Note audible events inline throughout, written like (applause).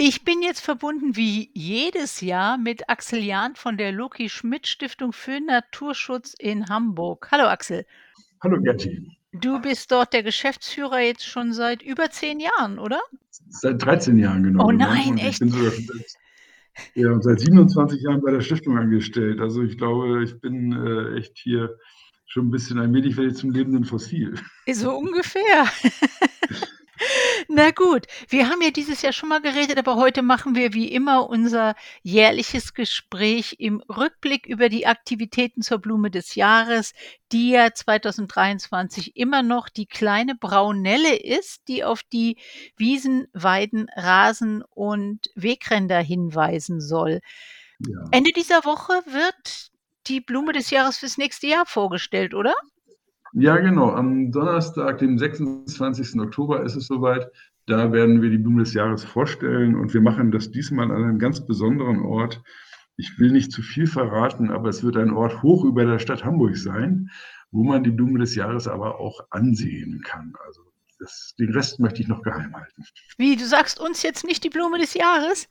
Ich bin jetzt verbunden wie jedes Jahr mit Axel Jahn von der Loki Schmidt Stiftung für Naturschutz in Hamburg. Hallo Axel. Hallo Gerti. Du bist dort der Geschäftsführer jetzt schon seit über zehn Jahren, oder? Seit 13 Jahren, genau. Oh Und nein, ich echt? bin sogar seit, ja, und seit 27 Jahren bei der Stiftung angestellt. Also ich glaube, ich bin äh, echt hier schon ein bisschen ein wenig werde ich zum lebenden Fossil. So ungefähr. (laughs) Na gut, wir haben ja dieses Jahr schon mal geredet, aber heute machen wir wie immer unser jährliches Gespräch im Rückblick über die Aktivitäten zur Blume des Jahres, die ja 2023 immer noch die kleine Braunelle ist, die auf die Wiesen, Weiden, Rasen und Wegränder hinweisen soll. Ja. Ende dieser Woche wird die Blume des Jahres fürs nächste Jahr vorgestellt, oder? Ja, genau. Am Donnerstag, dem 26. Oktober ist es soweit. Da werden wir die Blume des Jahres vorstellen und wir machen das diesmal an einem ganz besonderen Ort. Ich will nicht zu viel verraten, aber es wird ein Ort hoch über der Stadt Hamburg sein, wo man die Blume des Jahres aber auch ansehen kann. Also das, den Rest möchte ich noch geheim halten. Wie, du sagst uns jetzt nicht die Blume des Jahres?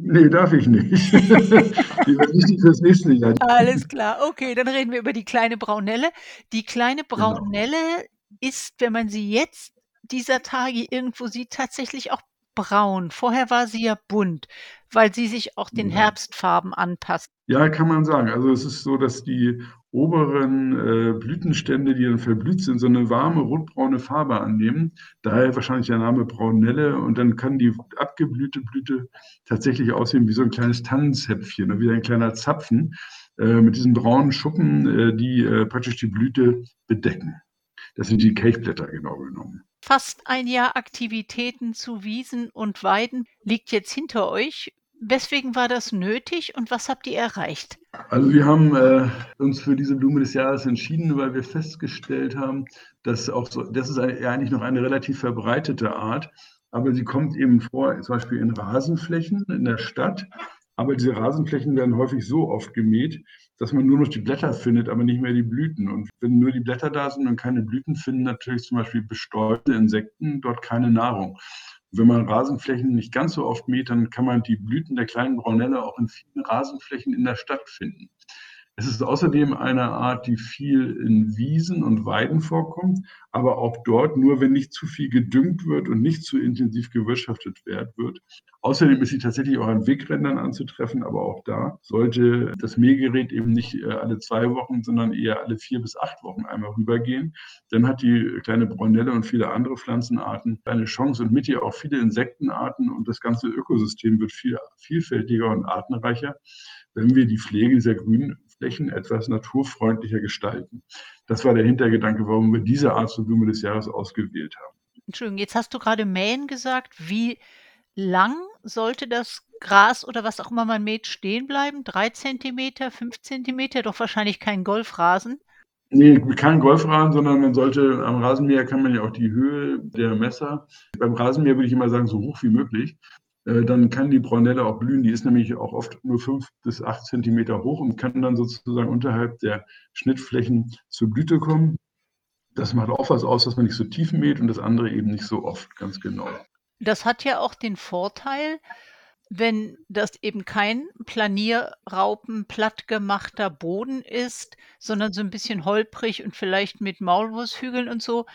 Nee, darf ich nicht. (laughs) wichtig fürs nächste Jahr. Alles klar, okay, dann reden wir über die kleine Braunelle. Die kleine Genau. Braunelle ist, wenn man sie jetzt dieser Tage irgendwo sieht, tatsächlich auch braun. Vorher war sie ja bunt, weil sie sich auch den Ja. Herbstfarben anpasst. Ja, kann man sagen. Also es ist so, dass die oberen äh, Blütenstände, die dann verblüht sind, so eine warme rotbraune Farbe annehmen. Daher wahrscheinlich der Name Braunelle. Und dann kann die abgeblühte Blüte tatsächlich aussehen wie so ein kleines Tannenzäpfchen, ne, wie ein kleiner Zapfen äh, mit diesen braunen Schuppen, äh, die äh, praktisch die Blüte bedecken. Das sind die Kelchblätter genau genommen. Fast ein Jahr Aktivitäten zu Wiesen und Weiden liegt jetzt hinter euch. Weswegen war das nötig und was habt ihr erreicht? Also wir haben äh, uns für diese Blume des Jahres entschieden, weil wir festgestellt haben, dass auch so, das ist eigentlich noch eine relativ verbreitete Art, aber sie kommt eben vor, zum Beispiel in Rasenflächen in der Stadt. Aber diese Rasenflächen werden häufig so oft gemäht, dass man nur noch die Blätter findet, aber nicht mehr die Blüten. Und wenn nur die Blätter da sind und keine Blüten, finden natürlich zum Beispiel bestäubte Insekten dort keine Nahrung. Wenn man Rasenflächen nicht ganz so oft mäht, dann kann man die Blüten der kleinen Braunelle auch in vielen Rasenflächen in der Stadt finden. Es ist außerdem eine Art, die viel in Wiesen und Weiden vorkommt, aber auch dort nur, wenn nicht zu viel gedüngt wird und nicht zu intensiv gewirtschaftet wird. Außerdem ist sie tatsächlich auch an Wegrändern anzutreffen, aber auch da sollte das Mähgerät eben nicht äh, alle zwei Wochen, sondern eher alle vier bis acht Wochen einmal rübergehen. Dann hat die kleine Braunelle und viele andere Pflanzenarten eine Chance und mit ihr auch viele Insektenarten und das ganze Ökosystem wird viel vielfältiger und artenreicher, wenn wir die Pflege dieser grünen Flächen etwas naturfreundlicher gestalten. Das war der Hintergedanke, warum wir diese Art zur Blume des Jahres ausgewählt haben. Entschuldigung, jetzt hast du gerade mähen gesagt. Wie lang sollte das Gras oder was auch immer man mäht stehen bleiben? Drei Zentimeter, fünf Zentimeter? Doch wahrscheinlich kein Golfrasen. Nee, kein Golfrasen, sondern man sollte, am Rasenmäher kann man ja auch die Höhe der Messer. Beim Rasenmäher würde ich immer sagen, so hoch wie möglich. Äh, Dann kann die Braunelle auch blühen. Die ist nämlich auch oft nur fünf bis acht Zentimeter hoch und kann dann sozusagen unterhalb der Schnittflächen zur Blüte kommen. Das macht auch was aus, dass man nicht so tief mäht und das andere eben nicht so oft, ganz genau. Das hat ja auch den Vorteil, wenn das eben kein Planierraupen plattgemachter Boden ist, sondern so ein bisschen holprig und vielleicht mit Maulwurfshügeln und so,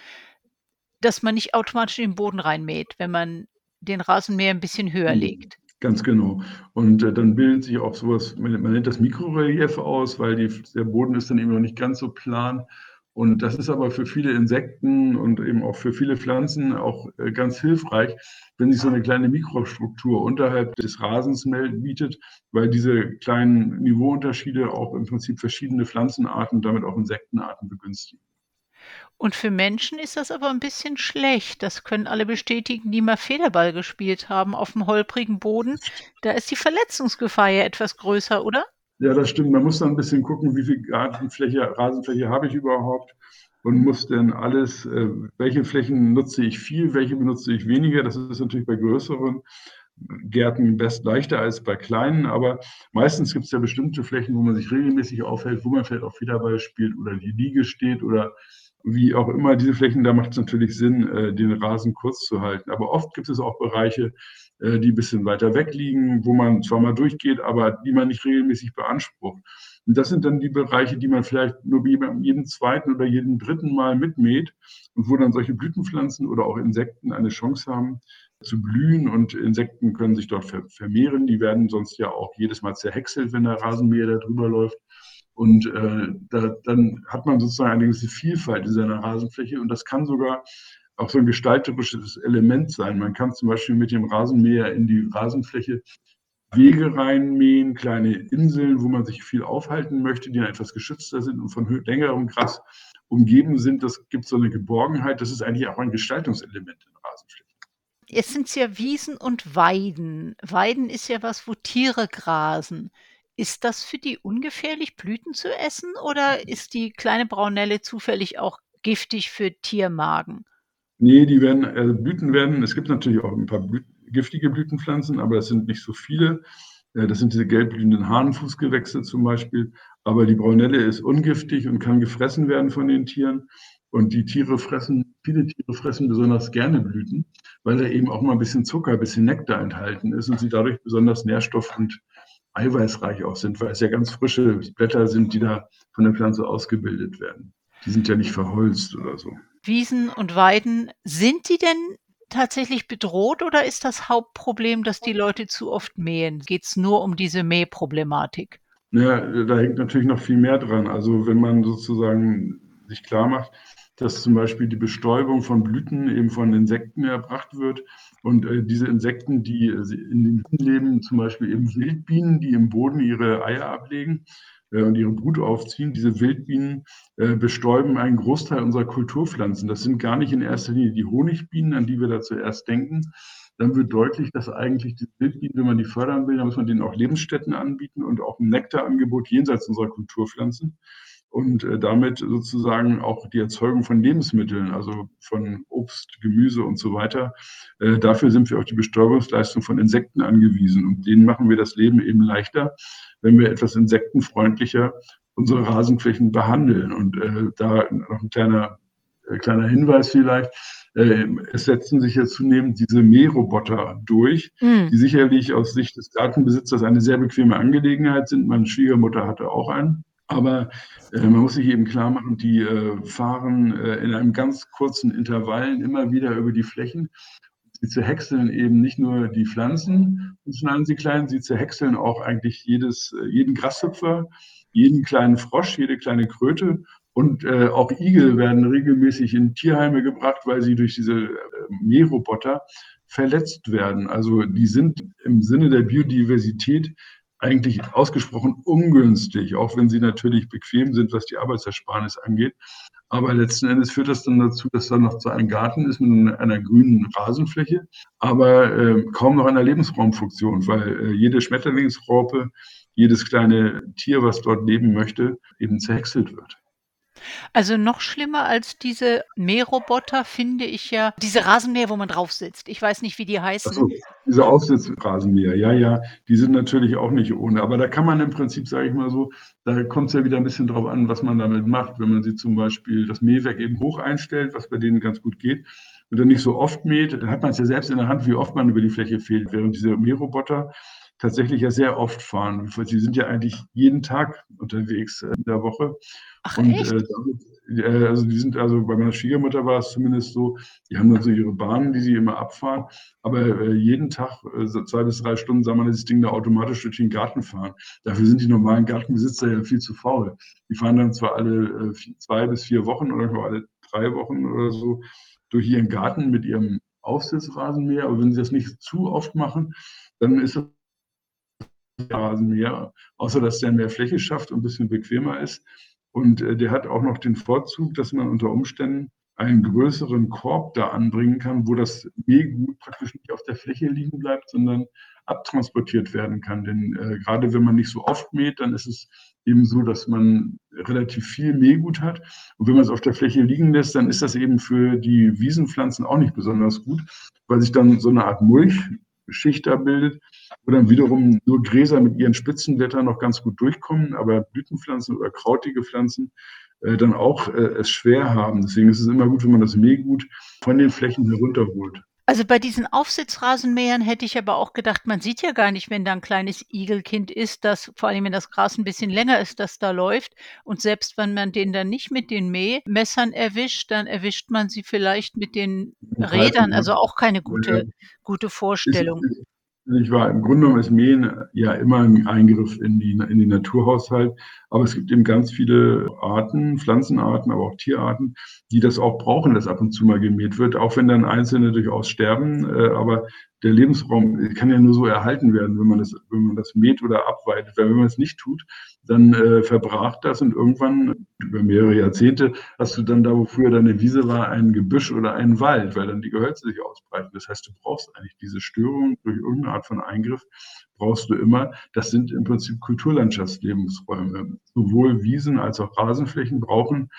dass man nicht automatisch in den Boden reinmäht, wenn man den Rasenmäher ein bisschen höher Mhm. legt. Ganz genau. Und äh, dann bildet sich auch sowas, man, man nennt das Mikrorelief aus, weil die, der Boden ist dann eben noch nicht ganz so plan. Und das ist aber für viele Insekten und eben auch für viele Pflanzen auch äh, ganz hilfreich, wenn sich so eine kleine Mikrostruktur unterhalb des Rasens bietet, weil diese kleinen Niveauunterschiede auch im Prinzip verschiedene Pflanzenarten, damit auch Insektenarten begünstigen. Und für Menschen ist das aber ein bisschen schlecht. Das können alle bestätigen, die mal Federball gespielt haben auf dem holprigen Boden. Da ist die Verletzungsgefahr ja etwas größer, oder? Ja, das stimmt. Man muss dann ein bisschen gucken, wie viel Rasenfläche, Rasenfläche habe ich überhaupt und muss dann alles, äh, welche Flächen nutze ich viel, welche benutze ich weniger. Das ist natürlich bei größeren Gärten best leichter als bei kleinen, aber meistens gibt es ja bestimmte Flächen, wo man sich regelmäßig aufhält, wo man vielleicht auch Federball spielt oder die Liege steht oder wie auch immer diese Flächen, da macht es natürlich Sinn, äh, den Rasen kurz zu halten. Aber oft gibt es auch Bereiche, äh, die ein bisschen weiter weg liegen, wo man zwar mal durchgeht, aber die man nicht regelmäßig beansprucht. Und das sind dann die Bereiche, die man vielleicht nur jeden zweiten oder jeden dritten Mal mitmäht und wo dann solche Blütenpflanzen oder auch Insekten eine Chance haben, zu blühen und Insekten können sich dort vermehren. Die werden sonst ja auch jedes Mal zerhäckselt, wenn der Rasenmäher da drüber läuft. Und äh, da, dann hat man sozusagen eine gewisse Vielfalt in seiner Rasenfläche und das kann sogar auch so ein gestalterisches Element sein. Man kann zum Beispiel mit dem Rasenmäher in die Rasenfläche Wege reinmähen, kleine Inseln, wo man sich viel aufhalten möchte, die dann etwas geschützter sind und von längerem Gras umgeben sind. Das gibt so eine Geborgenheit. Das ist eigentlich auch ein Gestaltungselement in Rasenflächen. Jetzt sind es ja Wiesen und Weiden. Weiden ist ja was, wo Tiere grasen. Ist das für die ungefährlich, Blüten zu essen oder ist die kleine Braunelle zufällig auch giftig für Tiermagen? Nee, die werden, also Blüten werden, es gibt natürlich auch ein paar Blü giftige Blütenpflanzen, aber es sind nicht so viele. Äh, das sind diese gelbblühenden Hahnenfußgewächse zum Beispiel. Aber die Braunelle ist ungiftig und kann gefressen werden von den Tieren. Und die Tiere fressen, viele Tiere fressen besonders gerne Blüten, weil da eben auch mal ein bisschen Zucker, ein bisschen Nektar enthalten ist und sie dadurch besonders nährstoff- und eiweißreich auch sind, weil es ja ganz frische Blätter sind, die da von der Pflanze ausgebildet werden. Die sind ja nicht verholzt oder so. Wiesen und Weiden, sind die denn tatsächlich bedroht oder ist das Hauptproblem, dass die Leute zu oft mähen? Geht es nur um diese Mähproblematik? Ja, da hängt natürlich noch viel mehr dran. Also wenn man sozusagen sich klar macht, dass zum Beispiel die Bestäubung von Blüten eben von Insekten erbracht wird. Und äh, diese Insekten, die äh, in den Blüten leben, zum Beispiel eben Wildbienen, die im Boden ihre Eier ablegen äh, und ihre Brut aufziehen. Diese Wildbienen äh, bestäuben einen Großteil unserer Kulturpflanzen. Das sind gar nicht in erster Linie die Honigbienen, an die wir da zuerst denken. Dann wird deutlich, dass eigentlich die Wildbienen, wenn man die fördern will, dann muss man denen auch Lebensstätten anbieten und auch ein Nektarangebot jenseits unserer Kulturpflanzen und äh, damit sozusagen auch die Erzeugung von Lebensmitteln, also von Obst, Gemüse und so weiter. Äh, dafür sind wir auf die Bestäubungsleistung von Insekten angewiesen und denen machen wir das Leben eben leichter, wenn wir etwas insektenfreundlicher unsere Rasenflächen behandeln. Und äh, da noch ein kleiner, äh, kleiner Hinweis vielleicht. Äh, es setzen sich ja zunehmend diese Mähroboter durch, mm. die sicherlich aus Sicht des Gartenbesitzers eine sehr bequeme Angelegenheit sind. Meine Schwiegermutter hatte auch einen. Aber äh, man muss sich eben klar machen, die äh, fahren äh, in einem ganz kurzen Intervallen immer wieder über die Flächen. Sie zerhäckseln eben nicht nur die Pflanzen und schneiden sie klein, sie zerhäckseln auch eigentlich jedes, äh, jeden Grashüpfer, jeden kleinen Frosch, jede kleine Kröte. Und äh, auch Igel werden regelmäßig in Tierheime gebracht, weil sie durch diese äh, Mähroboter verletzt werden. Also die sind im Sinne der Biodiversität eigentlich ausgesprochen ungünstig, auch wenn sie natürlich bequem sind, was die Arbeitsersparnis angeht. Aber letzten Endes führt das dann dazu, dass da noch so ein Garten ist mit einer grünen Rasenfläche, aber äh, kaum noch einer Lebensraumfunktion, weil äh, jede Schmetterlingsraupe, jedes kleine Tier, was dort leben möchte, eben zerhäckselt wird. Also noch schlimmer als diese Mähroboter finde ich ja diese Rasenmäher, wo man drauf sitzt. Ich weiß nicht, wie die heißen. So, diese Aufsitzrasenmäher, ja, ja, die sind natürlich auch nicht ohne. Aber da kann man im Prinzip, sage ich mal so, da kommt es ja wieder ein bisschen drauf an, was man damit macht. Wenn man sie zum Beispiel das Mähwerk eben hoch einstellt, was bei denen ganz gut geht, und dann nicht so oft mäht, dann hat man es ja selbst in der Hand, wie oft man über die Fläche fehlt. Während diese Mähroboter tatsächlich ja sehr oft fahren. Sie sind ja eigentlich jeden Tag unterwegs in der Woche. Ach, und echt? Äh, äh, also die sind, also bei meiner Schwiegermutter war es zumindest so, die haben dann so ihre Bahnen, die sie immer abfahren, aber äh, jeden Tag äh, so zwei bis drei Stunden soll man das Ding da automatisch durch den Garten fahren. Dafür sind die normalen Gartenbesitzer ja viel zu faul. Die fahren dann zwar alle äh, zwei bis vier Wochen oder nur alle drei Wochen oder so durch ihren Garten mit ihrem Aufsitzrasenmäher, aber wenn sie das nicht zu oft machen, dann ist das Rasenmäher, außer dass der mehr Fläche schafft und ein bisschen bequemer ist. Und äh, der hat auch noch den Vorzug, dass man unter Umständen einen größeren Korb da anbringen kann, wo das Mähgut praktisch nicht auf der Fläche liegen bleibt, sondern abtransportiert werden kann. Denn äh, gerade wenn man nicht so oft mäht, dann ist es eben so, dass man relativ viel Mähgut hat. Und wenn man es auf der Fläche liegen lässt, dann ist das eben für die Wiesenpflanzen auch nicht besonders gut, weil sich dann so eine Art Mulchschicht da bildet, wo dann wiederum nur Gräser mit ihren Spitzenblättern noch ganz gut durchkommen, aber Blütenpflanzen oder krautige Pflanzen äh, dann auch äh, es schwer haben. Deswegen ist es immer gut, wenn man das Mähgut von den Flächen herunterholt. Also, bei diesen Aufsitzrasenmähern hätte ich aber auch gedacht, man sieht ja gar nicht, wenn da 'n kleines Igelkind ist, das vor allem, wenn das Gras 'n bisschen länger ist, das da läuft. Und selbst wenn man den dann nicht mit den Mähmessern erwischt, dann erwischt man sie vielleicht mit den Rädern, also auch keine gute gute Vorstellung. Nicht wahr? Im Grunde genommen ist Mähen ja immer 'n Eingriff in die in den Naturhaushalt, aber es gibt eben ganz viele Arten, Pflanzenarten, aber auch Tierarten, die das auch brauchen, dass ab und zu mal gemäht wird, auch wenn dann Einzelne durchaus sterben. Äh, aber der Lebensraum kann ja nur so erhalten werden, wenn man das wenn man das mäht oder abweitet. Weil wenn man es nicht tut, dann, äh, verbrach das und irgendwann, über mehrere Jahrzehnte, hast du dann da, wo früher deine Wiese war, ein Gebüsch oder einen Wald, weil dann die Gehölze sich ausbreiten. Das heißt, du brauchst eigentlich diese Störung durch irgend 'ne Art von Eingriff brauchst du immer. Das sind im Prinzip Kulturlandschaftslebensräume. Sowohl Wiesen als auch Rasenflächen brauchen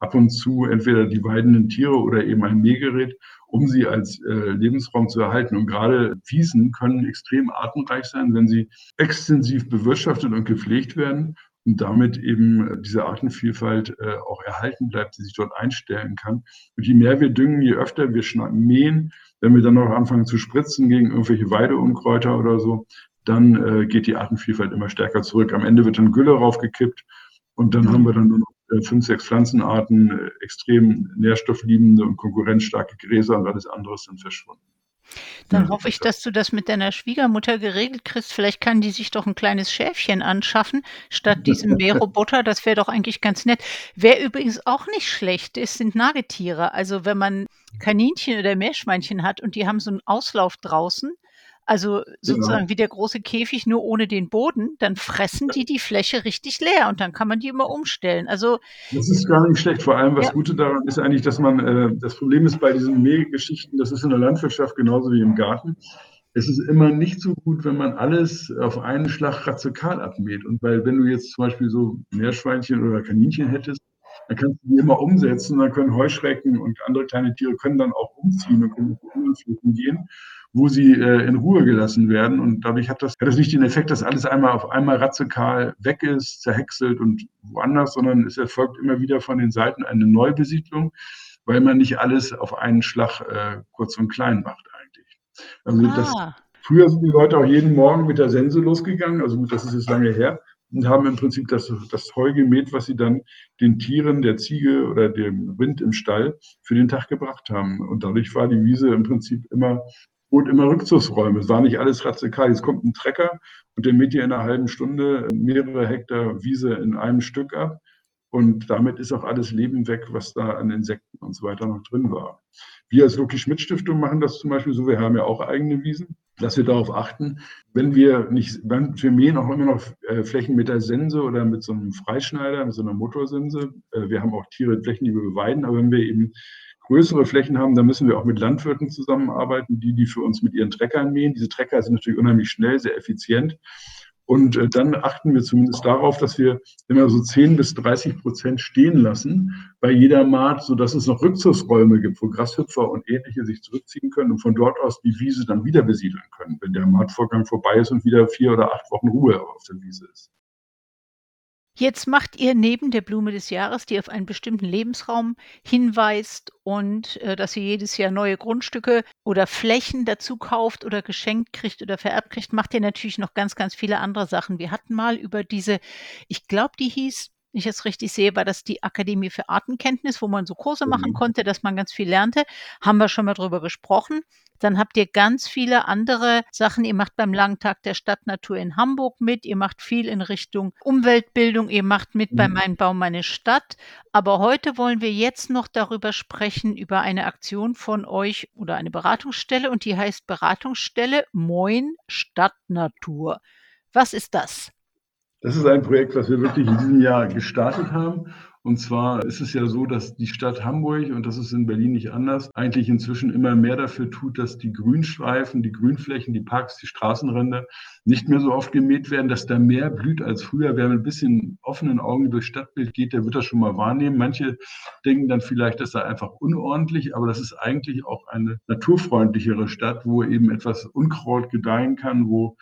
ab und zu entweder die weidenden Tiere oder eben ein Mähgerät, um sie als äh, Lebensraum zu erhalten. Und gerade Wiesen können extrem artenreich sein, wenn sie extensiv bewirtschaftet und gepflegt werden und damit eben diese Artenvielfalt äh, auch erhalten bleibt, die sich dort einstellen kann. Und je mehr wir düngen, je öfter wir mähen, wenn wir dann noch anfangen zu spritzen gegen irgendwelche Weideunkräuter oder so, dann äh, geht die Artenvielfalt immer stärker zurück. Am Ende wird dann Gülle raufgekippt und dann haben wir dann nur noch äh, fünf, sechs Pflanzenarten, äh, extrem nährstoffliebende und konkurrenzstarke Gräser und alles andere ist dann verschwunden. Dann hoffe ich, dass du das mit deiner Schwiegermutter geregelt kriegst. Vielleicht kann die sich doch 'n kleines Schäfchen anschaffen statt (laughs) diesem Mähroboter. Das wäre doch eigentlich ganz nett. Wer übrigens auch nicht schlecht ist, sind Nagetiere. Also, wenn man Kaninchen oder Meerschweinchen hat und die haben so 'n Auslauf draußen, also Genau. sozusagen wie der große Käfig, nur ohne den Boden, dann fressen die die Fläche richtig leer und dann kann man die immer umstellen. Also Das ist gar nicht schlecht. Vor allem, Ja. das Gute daran ist eigentlich, dass man äh, das Problem ist bei diesen Mähgeschichten, das ist in der Landwirtschaft genauso wie im Garten. Es ist immer nicht so gut, wenn man alles auf einen Schlag radikal abmäht. Und weil wenn du jetzt zum Beispiel so Meerschweinchen oder Kaninchen hättest, dann kannst du die immer umsetzen, dann können Heuschrecken und andere kleine Tiere können dann auch umziehen und können zu anderen Flächen gehen, wo sie äh, in Ruhe gelassen werden. Und dadurch hat das hat das nicht den Effekt, dass alles einmal auf einmal radikal weg ist, zerhäckselt und woanders, sondern es erfolgt immer wieder von den Seiten eine Neubesiedlung, weil man nicht alles auf einen Schlag äh, kurz und klein macht eigentlich. Also, das Ah. früher sind die Leute auch jeden Morgen mit der Sense losgegangen, also gut, das ist jetzt lange her, und haben im Prinzip das das Heu gemäht, was sie dann den Tieren, der Ziege oder dem Rind im Stall für den Tag gebracht haben. Und dadurch war die Wiese im Prinzip immer bot immer Rückzugsräume. Es war nicht alles radikal. Jetzt kommt 'n Trecker und der mäht dir in 'ner halben Stunde mehrere Hektar Wiese in einem Stück ab. Und damit ist auch alles Leben weg, was da an Insekten und so weiter noch drin war. Wir als Loki-Schmidt-Stiftung machen das zum Beispiel so, wir haben ja auch eigene Wiesen, dass wir darauf achten, wenn wir nicht wenn wir mähen auch immer noch äh, Flächen mit der Sense oder mit so 'nem Freischneider, mit so 'ner Motorsense. Äh, wir haben auch Tiere Flächen, die wir beweiden, aber wenn wir eben größere Flächen haben, dann müssen wir auch mit Landwirten zusammenarbeiten, die die für uns mit ihren Treckern mähen. Diese Trecker sind natürlich unheimlich schnell, sehr effizient. Und, äh, dann achten wir zumindest darauf, dass wir immer so 10 bis 30 % stehen lassen bei jeder Mahd, sodass es noch Rückzugsräume gibt, wo Grashüpfer und Ähnliche sich zurückziehen können und von dort aus die Wiese dann wieder besiedeln können, wenn der Mahdvorgang vorbei ist und wieder 4 oder 8 Wochen Ruhe auf der Wiese ist. Jetzt macht ihr neben der Blume des Jahres, die auf einen bestimmten Lebensraum hinweist und, äh, dass ihr jedes Jahr neue Grundstücke oder Flächen dazu kauft oder geschenkt kriegt oder vererbt kriegt, macht ihr natürlich noch ganz, ganz viele andere Sachen. Wir hatten mal über diese ich glaube, die hieß wenn ich das richtig sehe, war das die Akademie für Artenkenntnis, wo man so Kurse machen Mhm. konnte, dass man ganz viel lernte. Haben wir schon mal drüber gesprochen. Dann habt ihr ganz viele andere Sachen. Ihr macht beim Langtag der Stadtnatur in Hamburg mit. Ihr macht viel in Richtung Umweltbildung. Ihr macht mit bei Mhm. Mein Baum, meine Stadt. Aber heute wollen wir jetzt noch darüber sprechen, über eine Aktion von euch oder eine Beratungsstelle und die heißt Beratungsstelle Moin Stadtnatur. Was ist das? Das ist ein Projekt, was wir wirklich in diesem Jahr gestartet haben. Und zwar ist es ja so, dass die Stadt Hamburg, und das ist in Berlin nicht anders, eigentlich inzwischen immer mehr dafür tut, dass die Grünstreifen, die Grünflächen, die Parks, die Straßenränder nicht mehr so oft gemäht werden, dass da mehr blüht als früher. Wer mit 'n bisschen offenen Augen durchs Stadtbild geht, der wird das schon mal wahrnehmen. Manche denken dann vielleicht, das sei einfach unordentlich, aber das ist eigentlich auch eine naturfreundlichere Stadt, wo eben etwas Unkraut gedeihen kann, wo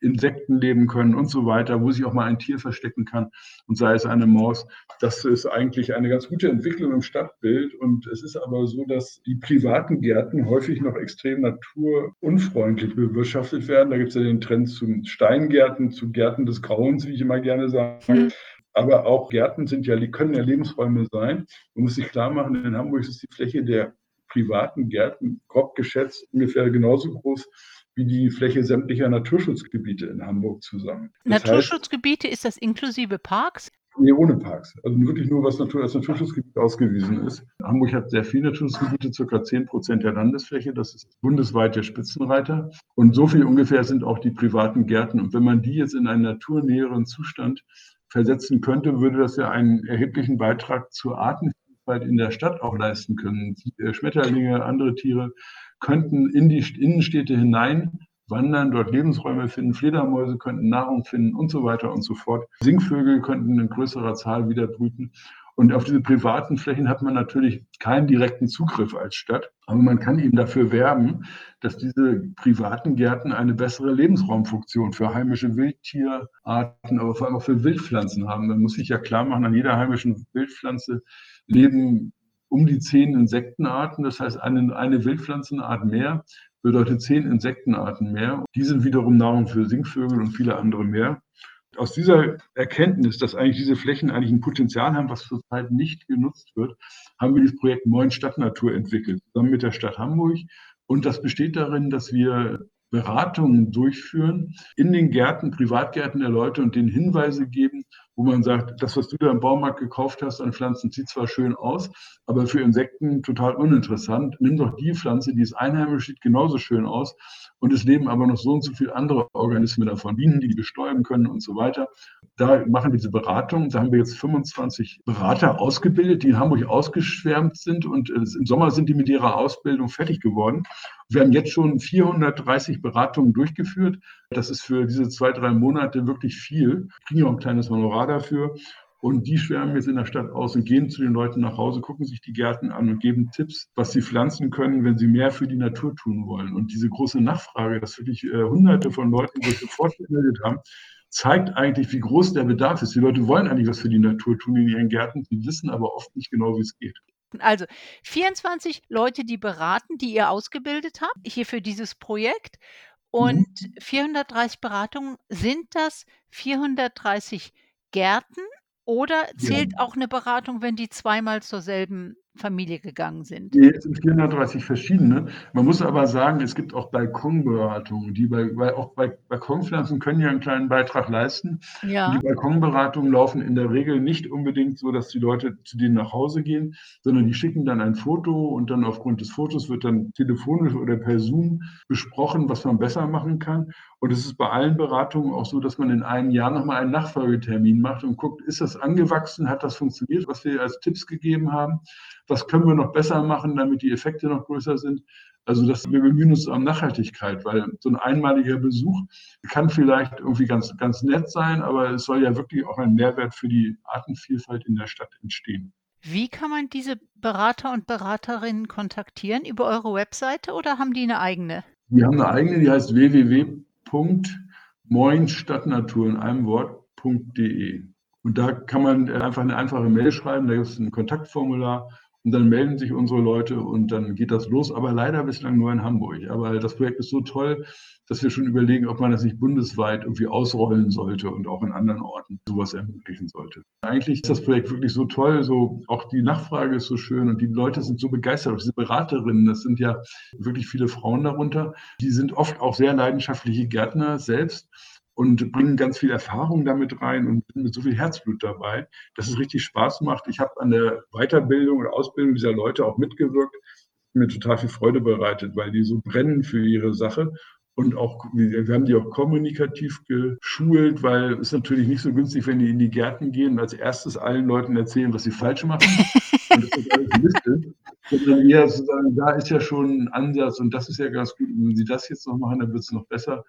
Insekten leben können und so weiter, wo sich auch mal ein Tier verstecken kann und sei es eine Maus. Das ist eigentlich eine ganz gute Entwicklung im Stadtbild. Und es ist aber so, dass die privaten Gärten häufig noch extrem naturunfreundlich bewirtschaftet werden. Da gibt es ja den Trend zu Steingärten, zu Gärten des Grauens, wie ich immer gerne sage. Mhm. Aber auch Gärten sind ja, können ja Lebensräume sein. Man muss sich klar machen, in Hamburg ist die Fläche der privaten Gärten grob geschätzt ungefähr genauso groß wie die Fläche sämtlicher Naturschutzgebiete in Hamburg zusammen. Das Naturschutzgebiete, heißt, ist das inklusive Parks? Nee, ohne Parks. Also wirklich nur, was Natur, als Naturschutzgebiet ausgewiesen ist. Hamburg hat sehr viele Naturschutzgebiete, circa 10 Prozent der Landesfläche. Das ist bundesweit der Spitzenreiter. Und so viel ungefähr sind auch die privaten Gärten. Und wenn man die jetzt in einen naturnäheren Zustand versetzen könnte, würde das ja einen erheblichen Beitrag zur Artenvielfalt in der Stadt auch leisten können. Schmetterlinge, andere Tiere könnten in die Innenstädte hinein wandern, dort Lebensräume finden, Fledermäuse könnten Nahrung finden und so weiter und so fort. Singvögel könnten in größerer Zahl wieder brüten. Und auf diese privaten Flächen hat man natürlich keinen direkten Zugriff als Stadt. Aber man kann eben dafür werben, dass diese privaten Gärten eine bessere Lebensraumfunktion für heimische Wildtierarten, aber vor allem auch für Wildpflanzen haben. Man muss sich ja klar machen, an jeder heimischen Wildpflanze leben um die zehn Insektenarten. Das heißt, eine, eine Wildpflanzenart mehr bedeutet zehn Insektenarten mehr. Die sind wiederum Nahrung für Singvögel und viele andere mehr. Aus dieser Erkenntnis, dass eigentlich diese Flächen eigentlich ein Potenzial haben, was zurzeit nicht genutzt wird, haben wir das Projekt Moin Stadtnatur entwickelt, zusammen mit der Stadt Hamburg. Und das besteht darin, dass wir Beratungen durchführen in den Gärten, Privatgärten der Leute und denen Hinweise geben, wo man sagt, das, was du da im Baumarkt gekauft hast an Pflanzen, sieht zwar schön aus, aber für Insekten total uninteressant. Nimm doch die Pflanze, die ist einheimisch, sieht genauso schön aus und es leben aber noch so und so viele andere Organismen davon, Bienen, die die bestäuben können und so weiter. Da machen wir diese Beratung. Da haben wir jetzt 25 Berater ausgebildet, die in Hamburg ausgeschwärmt sind und äh, im Sommer sind die mit ihrer Ausbildung fertig geworden. Wir haben jetzt schon 430 Beratungen durchgeführt. Das ist für diese zwei, drei Monate wirklich viel. Wir kriegen auch ein kleines Honorar dafür. Und die schwärmen jetzt in der Stadt aus und gehen zu den Leuten nach Hause, gucken sich die Gärten an und geben Tipps, was sie pflanzen können, wenn sie mehr für die Natur tun wollen. Und diese große Nachfrage, dass wirklich äh, hunderte von Leuten sich sofort gemeldet haben, zeigt eigentlich, wie groß der Bedarf ist. Die Leute wollen eigentlich was für die Natur tun in ihren Gärten, sie wissen aber oft nicht genau, wie es geht. Also 24 Leute, die beraten, die ihr ausgebildet habt, hier für dieses Projekt. Und mhm. 430 Beratungen, sind das 430 Gärten oder zählt ja. auch eine Beratung, wenn die zweimal zur selben Familie gegangen sind? Nee, es sind 430 verschiedene. Man muss aber sagen, es gibt auch Balkonberatungen, die bei, weil auch bei Balkonpflanzen können ja einen kleinen Beitrag leisten. Ja. Die Balkonberatungen laufen in der Regel nicht unbedingt so, dass die Leute zu denen nach Hause gehen, sondern die schicken dann ein Foto und dann aufgrund des Fotos wird dann telefonisch oder per Zoom besprochen, was man besser machen kann. Und es ist bei allen Beratungen auch so, dass man in einem Jahr nochmal einen Nachfolgetermin macht und guckt, ist das angewachsen, hat das funktioniert, was wir als Tipps gegeben haben was können wir noch besser machen, damit die Effekte noch größer sind. Also das, wir bemühen uns um Nachhaltigkeit, weil so ein einmaliger Besuch kann vielleicht irgendwie ganz, ganz nett sein, aber es soll ja wirklich auch ein Mehrwert für die Artenvielfalt in der Stadt entstehen. Wie kann man diese Berater und Beraterinnen kontaktieren? Über eure Webseite oder haben die eine eigene? Die haben eine eigene, die heißt www.moinstadtnatur in einem Wort.de. Und da kann man einfach eine einfache Mail schreiben, da gibt es ein Kontaktformular und dann melden sich unsere Leute und dann geht das los, aber leider bislang nur in Hamburg. Aber das Projekt ist so toll, dass wir schon überlegen, ob man das nicht bundesweit irgendwie ausrollen sollte und auch in anderen Orten sowas ermöglichen sollte. Eigentlich ist das Projekt wirklich so toll, so auch die Nachfrage ist so schön und die Leute sind so begeistert. Auch diese Beraterinnen, das sind ja wirklich viele Frauen darunter, die sind oft auch sehr leidenschaftliche Gärtner selbst und bringen ganz viel Erfahrung damit rein und sind mit so viel Herzblut dabei, dass es richtig Spaß macht. Ich habe an der Weiterbildung oder Ausbildung dieser Leute auch mitgewirkt, mir total viel Freude bereitet, weil die so brennen für ihre Sache und auch, wir haben die auch kommunikativ geschult, weil es natürlich nicht so günstig, wenn die in die Gärten gehen und als erstes allen Leuten erzählen, was sie falsch machen. (laughs) und das ist alles. Sondern eher zu da ist ja schon ein Ansatz und das ist ja ganz gut. Wenn sie das jetzt noch machen, dann wird es noch besser.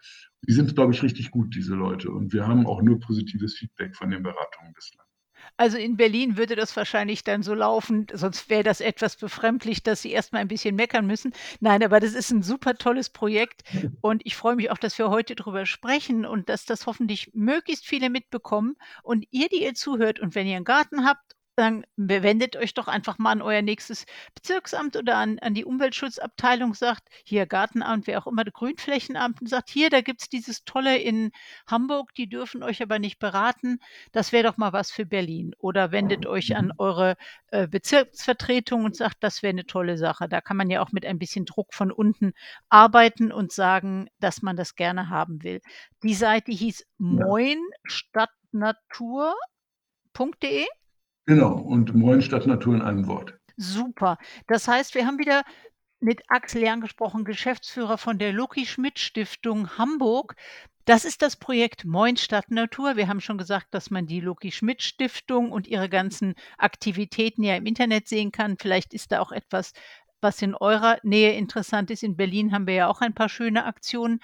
Die sind, glaube ich, richtig gut, diese Leute. Und wir haben auch nur positives Feedback von den Beratungen bislang. Also, in Berlin würde das wahrscheinlich dann so laufen, sonst wäre das etwas befremdlich, dass Sie erst mal ein bisschen meckern müssen. Nein, aber das ist 'n super tolles Projekt und ich freue mich auch, dass wir heute drüber sprechen und dass das hoffentlich möglichst viele mitbekommen. Und ihr, die ihr zuhört und wenn ihr 'n Garten habt, dann we wendet euch doch einfach mal an euer nächstes Bezirksamt oder an an die Umweltschutzabteilung, sagt hier Gartenamt, wer auch immer, Grünflächenamt und sagt: „Hier, da gibt's dieses Tolle in Hamburg, die dürfen euch aber nicht beraten. Das wäre doch mal was für Berlin.“ Oder wendet euch an Mhm. eure, äh, Bezirksvertretung und sagt, das wäre 'ne tolle Sache. Da kann man ja auch mit ein bisschen Druck von unten arbeiten und sagen, dass man das gerne haben will. Die Seite hieß Ja. moin-Stadt-Natur.de? Genau, und Moin Stadt-Natur in einem Wort. Super. Das heißt, wir haben wieder mit Axel Jahn gesprochen, Geschäftsführer von der Loki-Schmidt-Stiftung Hamburg. Das ist das Projekt Moin Stadt-Natur. Wir haben schon gesagt, dass man die Loki-Schmidt-Stiftung und ihre ganzen Aktivitäten ja im Internet sehen kann. Vielleicht ist da auch etwas, was in eurer Nähe interessant ist. In Berlin haben wir ja auch ein paar schöne Aktionen.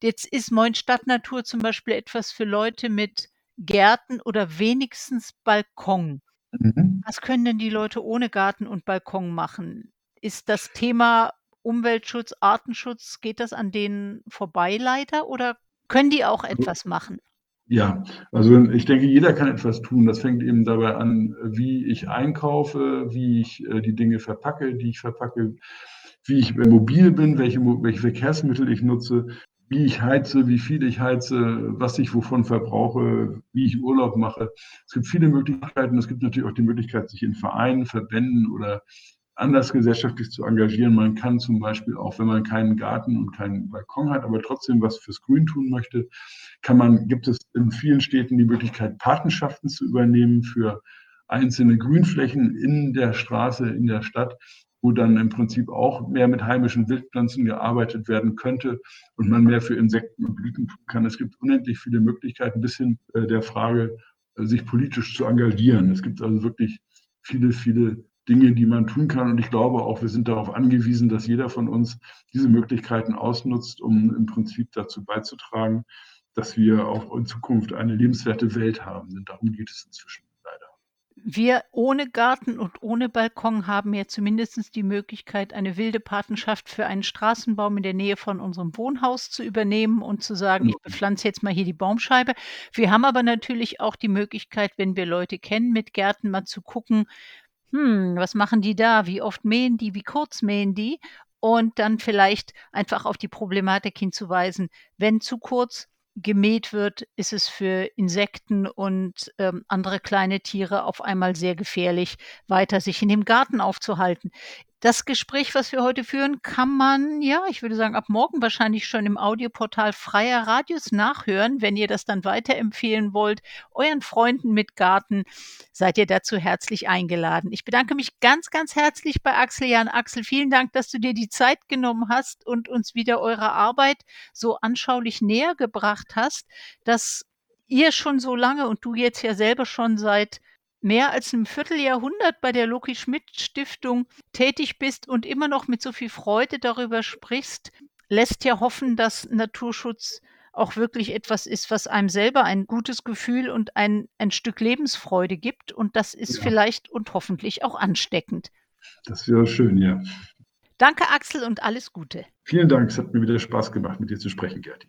Jetzt ist Moin Stadt-Natur zum Beispiel etwas für Leute mit Gärten oder wenigstens Balkon. Mhm. Was können denn die Leute ohne Garten und Balkon machen? Ist das Thema Umweltschutz, Artenschutz geht das an denen vorbei leider oder können die auch etwas machen? Ja, also, ich denke, jeder kann etwas tun. Das fängt eben dabei an, wie ich einkaufe, wie ich, äh, die Dinge verpacke, die ich verpacke, wie ich mobil bin, welche welche Verkehrsmittel ich nutze, wie ich heize, wie viel ich heize, was ich wovon verbrauche, wie ich Urlaub mache. Es gibt viele Möglichkeiten. Es gibt natürlich auch die Möglichkeit, sich in Vereinen, Verbänden oder anders gesellschaftlich zu engagieren. Man kann zum Beispiel auch, wenn man keinen Garten und keinen Balkon hat, aber trotzdem was fürs Grün tun möchte, kann man gibt es in vielen Städten die Möglichkeit, Patenschaften zu übernehmen für einzelne Grünflächen in der Straße, in der Stadt, wo dann im Prinzip auch mehr mit heimischen Wildpflanzen gearbeitet werden könnte und man mehr für Insekten und Blüten tun kann. Es gibt unendlich viele Möglichkeiten bis hin, äh, der Frage, äh, sich politisch zu engagieren. Es gibt also wirklich viele, viele Dinge, die man tun kann und ich glaube auch, wir sind darauf angewiesen, dass jeder von uns diese Möglichkeiten ausnutzt, um im Prinzip dazu beizutragen, dass wir auch in Zukunft eine lebenswerte Welt haben, denn darum geht es inzwischen. Wir ohne Garten und ohne Balkon haben ja zumindestens die Möglichkeit, eine wilde Patenschaft für einen Straßenbaum in der Nähe von unserem Wohnhaus zu übernehmen und zu sagen: „Ich Genau. bepflanze jetzt mal hier die Baumscheibe.“ Wir haben aber natürlich auch die Möglichkeit, wenn wir Leute kennen mit Gärten, mal zu gucken: „Hm, was machen die da? Wie oft mähen die? Wie kurz mähen die?“ Und dann vielleicht einfach auf die Problematik hinzuweisen: Wenn zu kurz gemäht wird, ist es für Insekten und, ähm, andere kleine Tiere auf einmal sehr gefährlich, weiter sich in dem Garten aufzuhalten. Das Gespräch, was wir heute führen, kann man, ja, ich würde sagen, ab morgen wahrscheinlich schon im Audioportal Freier Radius nachhören. Wenn ihr das dann weiterempfehlen wollt, euren Freunden mit Garten, seid ihr dazu herzlich eingeladen. Ich bedanke mich ganz, ganz herzlich bei Axel Jahn. Axel, vielen Dank, dass du dir die Zeit genommen hast und uns wieder eure Arbeit so anschaulich nähergebracht hast, dass ihr schon so lange und du jetzt ja selber schon seit mehr als 'nem Vierteljahrhundert bei der Loki-Schmidt-Stiftung tätig bist und immer noch mit so viel Freude darüber sprichst, lässt ja hoffen, dass Naturschutz auch wirklich etwas ist, was einem selber ein gutes Gefühl und ein ein Stück Lebensfreude gibt und das ist Ja. vielleicht und hoffentlich auch ansteckend. Das wäre schön, ja. Danke, Axel, und alles Gute. Vielen Dank. Es hat mir wieder Spaß gemacht, mit dir zu sprechen, Gerti.